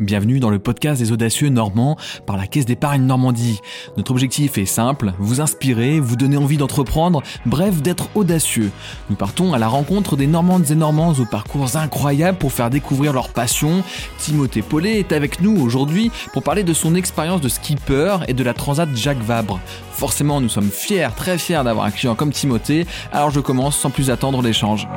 Bienvenue dans le podcast des audacieux normands par la Caisse d'épargne Normandie. Notre objectif est simple, vous inspirer, vous donner envie d'entreprendre, bref d'être audacieux. Nous partons à la rencontre des Normandes et Normands aux parcours incroyables pour faire découvrir leur passion. Timothée Paulet est avec nous aujourd'hui pour parler de son expérience de skipper et de la Transat Jacques Vabre. Forcément, nous sommes fiers, très fiers d'avoir un client comme Timothée, alors je commence sans plus attendre l'échange.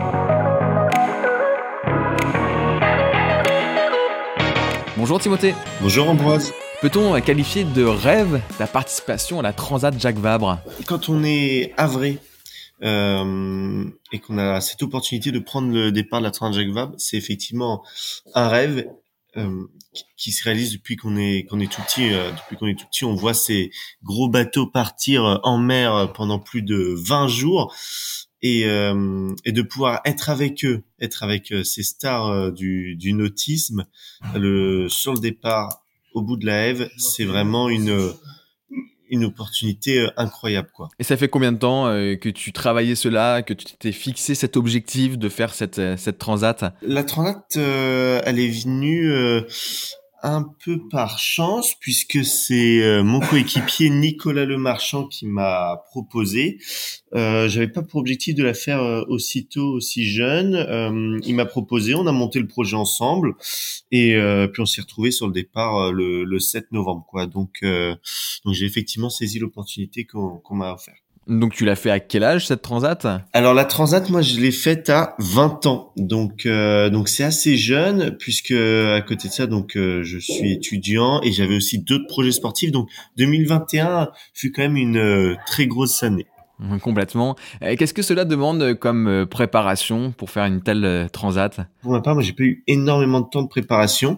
Bonjour Timothée. Bonjour Ambroise. Peut-on qualifier de rêve la participation à la Transat Jacques Vabre? Quand on est avré euh, et qu'on a cette opportunité de prendre le départ de la Transat Jacques Vabre, c'est effectivement un rêve euh, qui se réalise depuis qu'on est qu'on est tout petit. Euh, depuis qu'on est tout petit, on voit ces gros bateaux partir en mer pendant plus de 20 jours et, euh, et de pouvoir être avec eux, être avec euh, ces stars euh, du, du nautisme, le, sur le départ, au bout de la Ève, c'est vraiment une une opportunité incroyable quoi. Et ça fait combien de temps que tu travaillais cela, que tu t'es fixé cet objectif de faire cette cette transat? La transat, elle est venue un peu par chance puisque c'est euh, mon coéquipier Nicolas Lemarchand qui m'a proposé. Euh, J'avais pas pour objectif de la faire euh, aussitôt aussi jeune. Euh, il m'a proposé, on a monté le projet ensemble et puis on s'est retrouvé sur le départ le, le, 7 novembre quoi. Donc donc j'ai effectivement saisi l'opportunité qu'on m'a offerte. Donc tu l'as fait à quel âge cette transat? Alors la transat, moi je l'ai faite à 20 ans, donc euh, donc c'est assez jeune puisque à côté de ça donc euh, je suis étudiant et j'avais aussi d'autres projets sportifs. Donc 2021 fut quand même une euh, très grosse année. Complètement. Qu'est-ce que cela demande comme préparation pour faire une telle transat? Pour ma part, moi j'ai pas eu énormément de temps de préparation.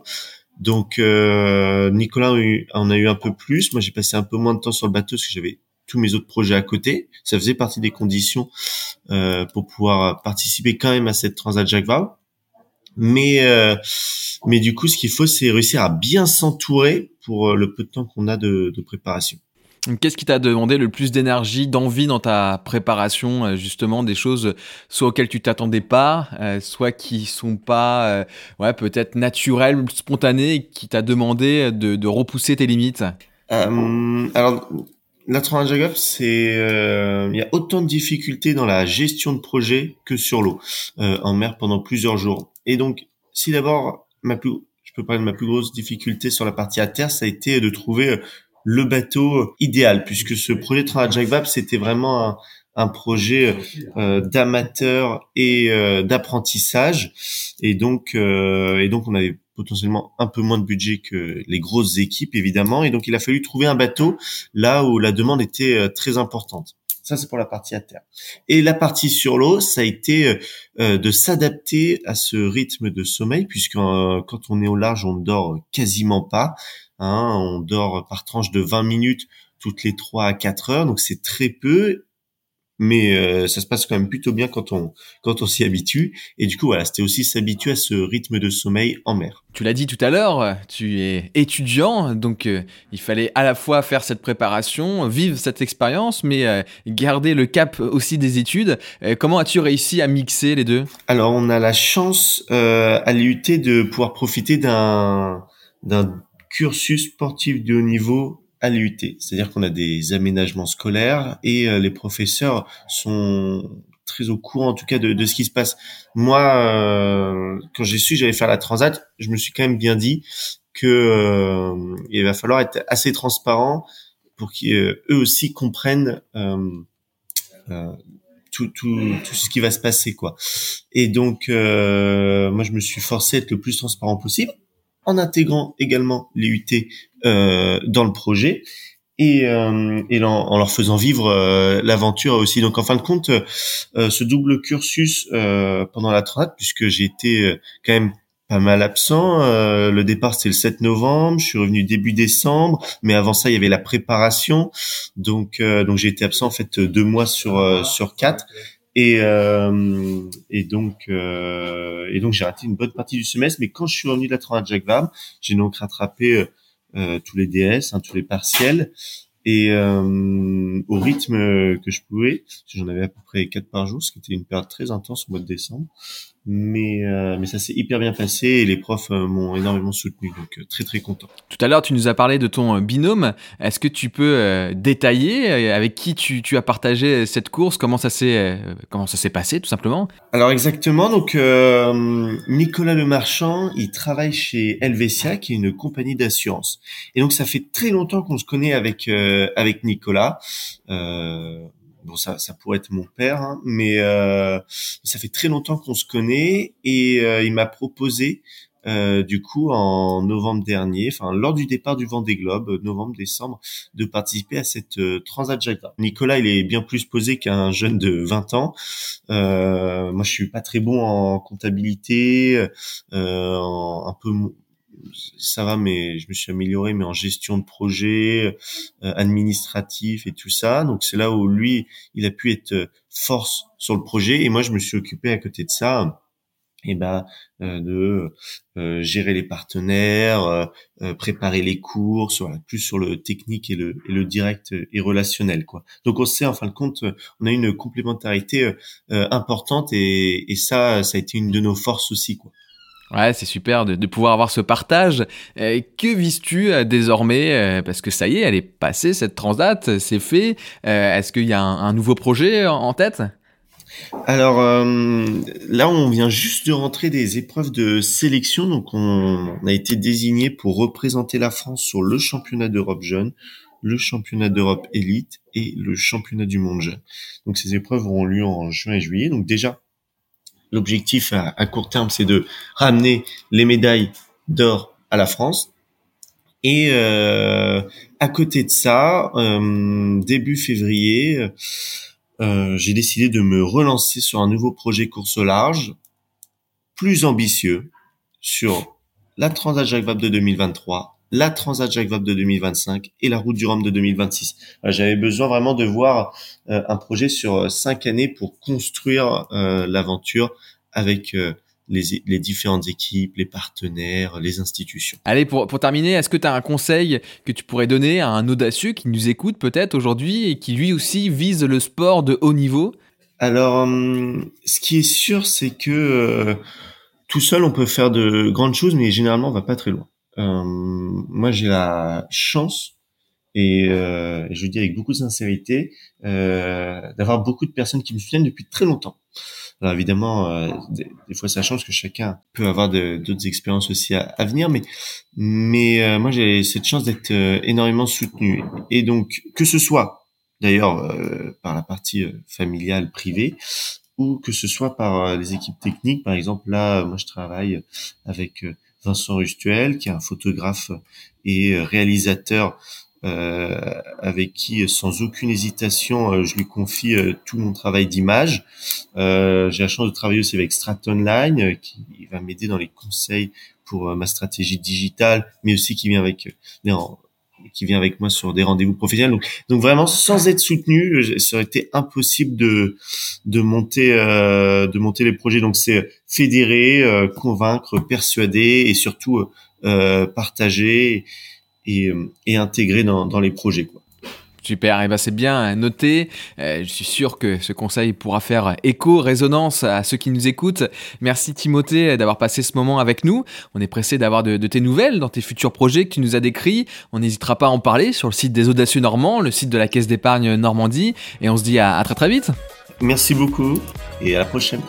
Donc Nicolas en a eu un peu plus. Moi j'ai passé un peu moins de temps sur le bateau parce que j'avais tous mes autres projets à côté. Ça faisait partie des conditions euh, pour pouvoir participer quand même à cette Transat Jacques Vabre. Mais euh, mais du coup, ce qu'il faut, c'est réussir à bien s'entourer pour euh, le peu de temps qu'on a de, de préparation. Qu'est-ce qui t'a demandé le plus d'énergie, d'envie dans ta préparation, euh, justement, des choses soit auxquelles tu t'attendais pas, soit qui sont pas, ouais, peut-être naturelles, spontanées, qui t'a demandé de, de, repousser tes limites? Euh, Alors, la Jagop, c'est euh, il y a autant de difficultés dans la gestion de projet que sur l'eau euh, en mer pendant plusieurs jours. Et donc, si d'abord ma plus, je peux parler de ma plus grosse difficulté sur la partie à terre, ça a été de trouver euh, le bateau idéal, puisque ce projet Transat c'était vraiment un, projet euh, d'amateur et euh, d'apprentissage et donc euh, et donc on avait potentiellement un peu moins de budget que les grosses équipes évidemment et donc il a fallu trouver un bateau là où la demande était très importante. Ça c'est pour la partie à terre. Et la partie sur l'eau, ça a été de s'adapter à ce rythme de sommeil puisque quand on est au large, on ne dort quasiment pas. Hein, on dort par tranche de 20 minutes toutes les 3 à 4 heures, donc c'est très peu mais euh, ça se passe quand même plutôt bien quand on quand on s'y habitue et du coup voilà c'était aussi s'habituer à ce rythme de sommeil en mer. Tu l'as dit tout à l'heure, tu es étudiant donc euh, il fallait à la fois faire cette préparation, vivre cette expérience mais euh, garder le cap aussi des études. comment as-tu réussi à mixer les deux? Alors on a la chance à l'IUT de pouvoir profiter d'un d'un cursus sportif de haut niveau à l'UT. C'est-à-dire qu'on a des aménagements scolaires et euh, les professeurs sont très au courant en tout cas de, de ce qui se passe. Moi, euh, quand j'ai su j'allais faire la transat, je me suis quand même bien dit que euh, il va falloir être assez transparent pour qu'eux aussi comprennent tout, tout, tout ce qui va se passer quoi. Et donc moi je me suis forcé à être le plus transparent possible en intégrant également les UT euh, dans le projet et, euh, et en, leur faisant vivre euh, l'aventure aussi. Donc en fin de compte, ce double cursus pendant la traite, puisque j'ai été quand même pas mal absent. le départ c'était le 7 novembre, je suis revenu début décembre, mais avant ça il y avait la préparation, donc donc j'ai été absent en fait deux mois sur sur quatre. Et, euh, euh, et donc j'ai raté une bonne partie du semestre. Mais quand je suis revenu de la Transat Jacques Vabre, j'ai donc rattrapé euh, tous les DS, hein, tous les partiels, et au rythme que je pouvais. J'en avais à peu près quatre par jour, ce qui était une période très intense au mois de décembre. Mais euh, mais ça s'est hyper bien passé et les profs euh, m'ont énormément soutenu donc euh, très très content. Tout à l'heure tu nous as parlé de ton binôme, est-ce que tu peux détailler avec qui tu, tu, as partagé cette course, comment ça s'est comment ça s'est passé tout simplement? Alors exactement. Donc Nicolas Le Marchand, il travaille chez Helvetia qui est une compagnie d'assurance. Et donc ça fait très longtemps qu'on se connaît avec avec Nicolas. Euh, bon ça ça pourrait être mon père hein, mais euh, ça fait très longtemps qu'on se connaît et euh, il m'a proposé euh, du coup en novembre dernier, enfin lors du départ du Vendée Globe, novembre-décembre, de participer à cette Transat Jacques Nicolas, il est bien plus posé qu'un jeune de 20 ans. moi, je suis pas très bon en comptabilité, un peu ça va, mais je me suis amélioré, mais en gestion de projet, euh, administratif et tout ça. Donc c'est là où lui, il a pu être euh, force sur le projet, et moi je me suis occupé à côté de ça, et eh ben euh, de euh, gérer les partenaires, préparer les courses, voilà, plus sur le technique et le, et le direct et relationnel quoi. Donc on sait en fin de compte, on a une complémentarité importante et, et ça, ça a été une de nos forces aussi quoi. Ouais, c'est super de, pouvoir avoir ce partage. Euh, que vises-tu euh, désormais euh, Parce que ça y est, elle est passée cette transat, c'est fait. Est-ce qu'il y a un, nouveau projet en tête? Alors là, on vient juste de rentrer des épreuves de sélection, donc on, a été désigné pour représenter la France sur le championnat d'Europe jeune, le championnat d'Europe élite et le championnat du monde jeune. Donc ces épreuves auront lieu en juin et juillet. Donc déjà, L'objectif à, court terme, c'est de ramener les médailles d'or à la France. Et euh, à côté de ça, euh, début février, euh, j'ai décidé de me relancer sur un nouveau projet course au large, plus ambitieux, sur la Transat Jacques de 2023 la Transat Jacques Vabre de 2025 et la Route du Rhum de 2026. J'avais besoin vraiment de voir euh, un projet sur euh, cinq années pour construire euh, l'aventure avec les, les, différentes équipes, les partenaires, les institutions. Allez, pour, pour terminer, est-ce que tu as un conseil que tu pourrais donner à un audacieux qui nous écoute peut-être aujourd'hui et qui lui aussi vise le sport de haut niveau? Alors, ce qui est sûr, c'est que tout seul, on peut faire de grandes choses, mais généralement, on va pas très loin. Euh, moi, j'ai la chance et euh, je le dis avec beaucoup de sincérité, euh, d'avoir beaucoup de personnes qui me soutiennent depuis très longtemps. Alors évidemment, euh, des, fois ça change que chacun peut avoir d'autres expériences aussi à, à, venir, mais mais euh, moi j'ai cette chance d'être euh, énormément soutenu. Et donc que ce soit d'ailleurs par la partie familiale privée ou que ce soit par les équipes techniques, par exemple là, moi je travaille avec Vincent Rustuel, qui est un photographe et réalisateur euh, avec qui, sans aucune hésitation, euh, je lui confie euh, tout mon travail d'image. Euh, j'ai la chance de travailler aussi avec Stratonline, qui va m'aider dans les conseils pour ma stratégie digitale, mais aussi qui vient avec qui vient avec moi sur des rendez-vous professionnels. Donc, donc vraiment, sans être soutenu, ça aurait été impossible de de monter euh, de monter les projets. Donc c'est fédérer, euh, convaincre, persuader et surtout euh, partager et, et intégrer dans, dans les projets. Quoi. Super, et eh ben c'est bien noté. Euh, je suis sûr que ce conseil pourra faire écho, résonance à ceux qui nous écoutent. Merci Timothée d'avoir passé ce moment avec nous. On est pressé d'avoir de, tes nouvelles dans tes futurs projets que tu nous as décrits. On n'hésitera pas à en parler sur le site des Audacieux Normands, le site de la Caisse d'épargne Normandie. Et on se dit à très très vite. Merci beaucoup et à la prochaine.